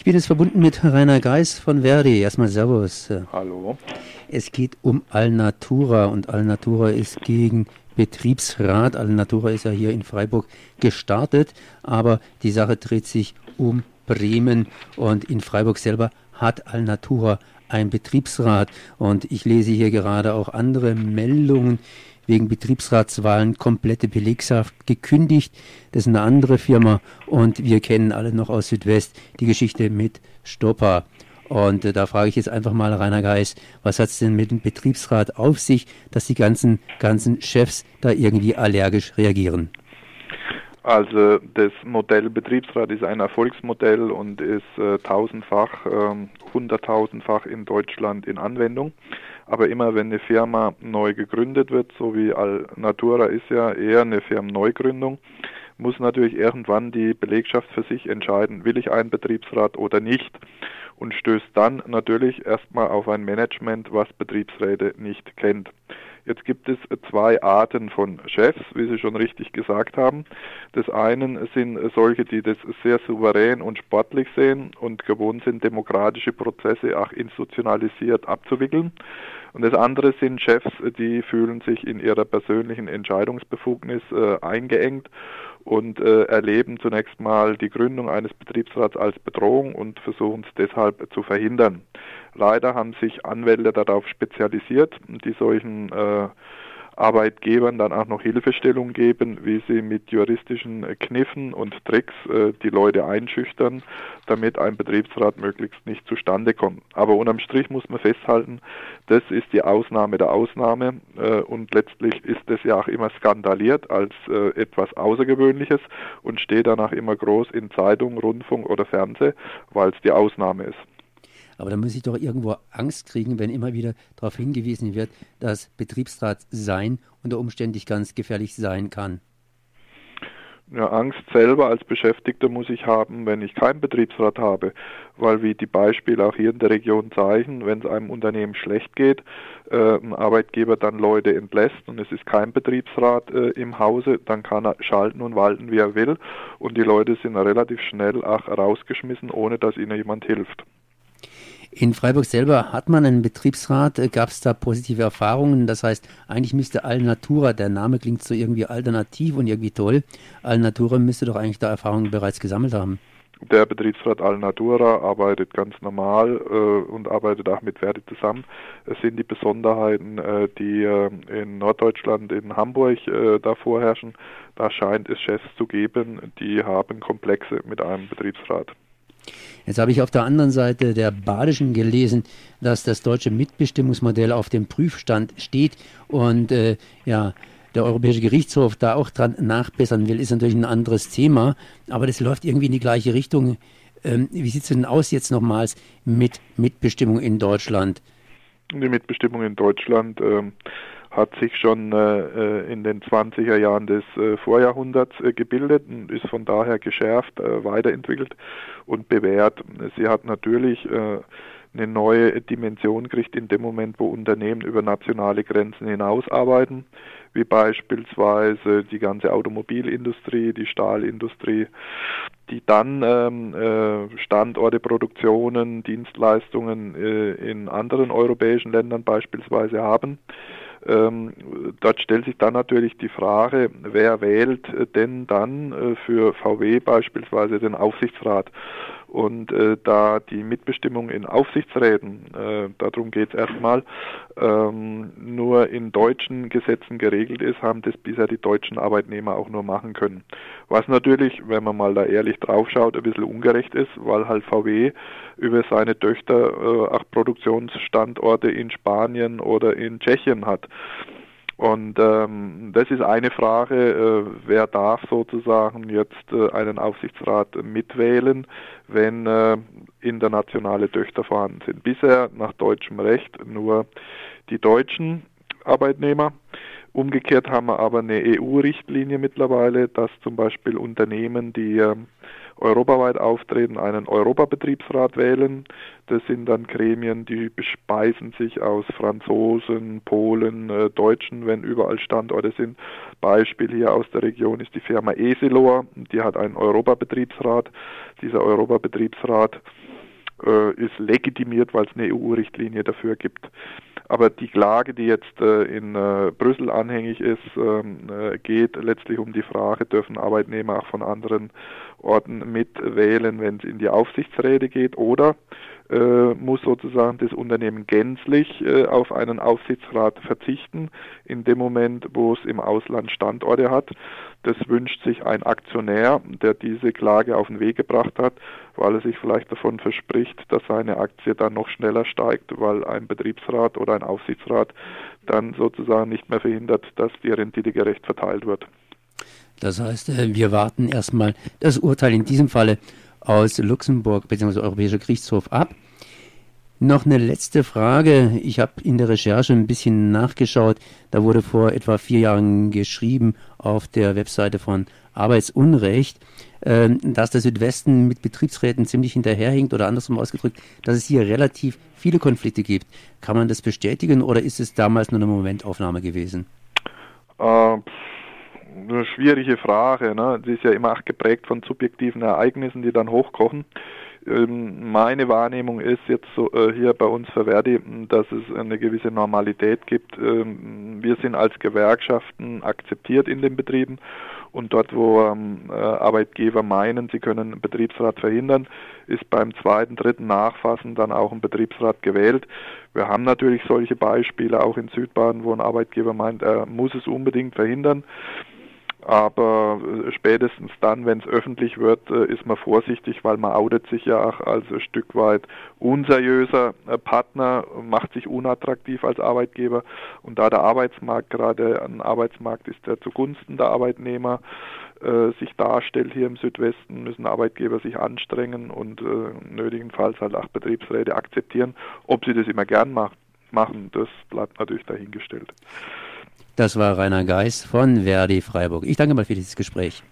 Ich bin jetzt verbunden mit Rainer Geis von Verdi. Erstmal Servus. Hallo. Es geht um Alnatura und Alnatura ist gegen Betriebsrat. Alnatura ist ja hier in Freiburg gestartet, aber die Sache dreht sich um Bremen und in Freiburg selber hat Alnatura ein Betriebsrat und ich lese hier gerade auch andere Meldungen wegen Betriebsratswahlen komplette Belegschaft gekündigt. Das ist eine andere Firma und wir kennen alle noch aus Südwest die Geschichte mit Stopper. Und äh, da frage ich jetzt einfach mal Rainer Geis, was hat es denn mit dem Betriebsrat auf sich, dass die ganzen, ganzen Chefs da irgendwie allergisch reagieren? Also das Modell Betriebsrat ist ein Erfolgsmodell und ist äh, tausendfach, äh, hunderttausendfach in Deutschland in Anwendung. Aber immer wenn eine Firma neu gegründet wird, so wie Alnatura ist ja eher eine Firmenneugründung, muss natürlich irgendwann die Belegschaft für sich entscheiden, will ich einen Betriebsrat oder nicht und stößt dann natürlich erstmal auf ein Management, was Betriebsräte nicht kennt. Jetzt gibt es zwei Arten von Chefs, wie Sie schon richtig gesagt haben. Das eine sind solche, die das sehr souverän und sportlich sehen und gewohnt sind, demokratische Prozesse auch institutionalisiert abzuwickeln. Und das andere sind Chefs, die fühlen sich in ihrer persönlichen Entscheidungsbefugnis äh, eingeengt und äh, erleben zunächst mal die Gründung eines Betriebsrats als Bedrohung und versuchen es deshalb zu verhindern. Leider haben sich Anwälte darauf spezialisiert, die solchen äh, Arbeitgebern dann auch noch Hilfestellung geben, wie sie mit juristischen Kniffen und Tricks äh, die Leute einschüchtern, damit ein Betriebsrat möglichst nicht zustande kommt. Aber unterm Strich muss man festhalten, das ist die Ausnahme der Ausnahme äh, und letztlich ist das ja auch immer skandaliert als äh, etwas Außergewöhnliches und steht danach immer groß in Zeitung, Rundfunk oder Fernseh, weil es die Ausnahme ist. Aber da muss ich doch irgendwo Angst kriegen, wenn immer wieder darauf hingewiesen wird, dass Betriebsrat sein unter Umständen ganz gefährlich sein kann. Ja, Angst selber als Beschäftigter muss ich haben, wenn ich keinen Betriebsrat habe, weil wie die Beispiele auch hier in der Region zeigen, wenn es einem Unternehmen schlecht geht, äh, ein Arbeitgeber dann Leute entlässt und es ist kein Betriebsrat äh, im Hause, dann kann er schalten und walten, wie er will und die Leute sind relativ schnell auch rausgeschmissen, ohne dass ihnen jemand hilft. In Freiburg selber hat man einen Betriebsrat. Äh, Gab es da positive Erfahrungen? Das heißt, eigentlich müsste Alnatura, der Name klingt so irgendwie alternativ und irgendwie toll. Alnatura müsste doch eigentlich da Erfahrungen bereits gesammelt haben. Der Betriebsrat Alnatura arbeitet ganz normal äh, und arbeitet auch mit Verdi zusammen. Es sind die Besonderheiten, äh, die äh, in Norddeutschland, in Hamburg äh, da vorherrschen. Da scheint es Chefs zu geben, die haben Komplexe mit einem Betriebsrat. Jetzt habe ich auf der anderen Seite der Badischen gelesen, dass das deutsche Mitbestimmungsmodell auf dem Prüfstand steht und äh, ja, der Europäische Gerichtshof da auch dran nachbessern will, ist natürlich ein anderes Thema, aber das läuft irgendwie in die gleiche Richtung. Ähm, wie sieht es denn aus jetzt nochmals mit Mitbestimmung in Deutschland? Die Mitbestimmung in Deutschland ähm, hat sich schon äh, äh in den 20er Jahren des äh, Vorjahrhunderts gebildet und ist von daher geschärft, weiterentwickelt und bewährt. Sie hat natürlich eine neue Dimension gekriegt in dem Moment, wo Unternehmen über nationale Grenzen hinaus arbeiten, wie beispielsweise die ganze Automobilindustrie, die Stahlindustrie, die dann ähm, äh, Standorte, Produktionen, Dienstleistungen äh, in anderen europäischen Ländern beispielsweise haben. Ähm, dort stellt sich dann natürlich die Frage, wer wählt denn dann äh, für VW beispielsweise den Aufsichtsrat? Und äh, da die Mitbestimmung in Aufsichtsräten, äh, darum geht es erstmal, ähm, nur in deutschen Gesetzen geregelt ist, haben das bisher die deutschen Arbeitnehmer auch nur machen können. Was natürlich, wenn man mal da ehrlich draufschaut, ein bisschen ungerecht ist, weil halt VW über seine Töchter äh, auch Produktionsstandorte in Spanien oder in Tschechien hat. Und ähm, das ist eine Frage, äh, wer darf sozusagen jetzt äh, einen Aufsichtsrat mitwählen, wenn äh, internationale Töchter vorhanden sind. Bisher nach deutschem Recht nur die deutschen Arbeitnehmer. Umgekehrt haben wir aber eine EU-Richtlinie mittlerweile, dass zum Beispiel Unternehmen, die äh, europaweit auftreten, einen Europabetriebsrat wählen. Das sind dann Gremien, die bespeisen sich aus Franzosen, Polen, äh, Deutschen, wenn überall Standorte sind. Beispiel hier aus der Region ist die Firma Eselor, die hat einen Europabetriebsrat. Dieser Europabetriebsrat äh, ist legitimiert, weil es eine EU-Richtlinie dafür gibt. Aber die Klage, die jetzt äh, in äh, Brüssel anhängig ist, ähm, äh, geht letztlich um die Frage, dürfen Arbeitnehmer auch von anderen Orten mitwählen, wenn es in die Aufsichtsräte geht? Oder muss sozusagen das Unternehmen gänzlich äh, auf einen Aufsichtsrat verzichten, in dem Moment, wo es im Ausland Standorte hat. Das wünscht sich ein Aktionär, der diese Klage auf den Weg gebracht hat, weil er sich vielleicht davon verspricht, dass seine Aktie dann noch schneller steigt, weil ein Betriebsrat oder ein Aufsichtsrat dann sozusagen nicht mehr verhindert, dass die Rendite gerecht verteilt wird. Das heißt, äh, wir warten erstmal das Urteil in diesem Falle aus Luxemburg bzw. Europäischer Gerichtshof ab. Noch eine letzte Frage. Ich habe in der Recherche ein bisschen nachgeschaut. Da wurde vor etwa vier Jahren geschrieben auf der Webseite von Arbeitsunrecht, äh, dass der Südwesten mit Betriebsräten ziemlich hinterherhinkt oder andersrum ausgedrückt, dass es hier relativ viele Konflikte gibt. Kann man das bestätigen oder ist es damals nur eine Momentaufnahme gewesen? Äh, eine schwierige Frage. Ne? Die ist ja immer auch geprägt von subjektiven Ereignissen, die dann hochkochen. Ähm, meine Wahrnehmung ist jetzt so, äh, hier bei uns für Verdi, dass es eine gewisse Normalität gibt. Ähm, wir sind als Gewerkschaften akzeptiert in den Betrieben und dort, wo ähm, äh, Arbeitgeber meinen, sie können einen Betriebsrat verhindern, ist beim zweiten, dritten Nachfassen dann auch ein Betriebsrat gewählt. Wir haben natürlich solche Beispiele auch in Südbaden, wo ein Arbeitgeber meint, er muss es unbedingt verhindern. Aber äh, spätestens dann, wenn es öffentlich wird, äh, ist man vorsichtig, weil man outet sich ja auch als ein Stück weit unseriöser äh, Partner, macht sich unattraktiv als Arbeitgeber. Und da der Arbeitsmarkt gerade ein Arbeitsmarkt ist, der zugunsten der Arbeitnehmer sich darstellt hier im Südwesten, müssen Arbeitgeber sich anstrengen und nötigenfalls halt auch Betriebsräte akzeptieren. Ob sie das immer gern macht, machen, das bleibt natürlich dahingestellt. Das war Rainer Geis von Verdi Freiburg. Ich danke mal für dieses Gespräch.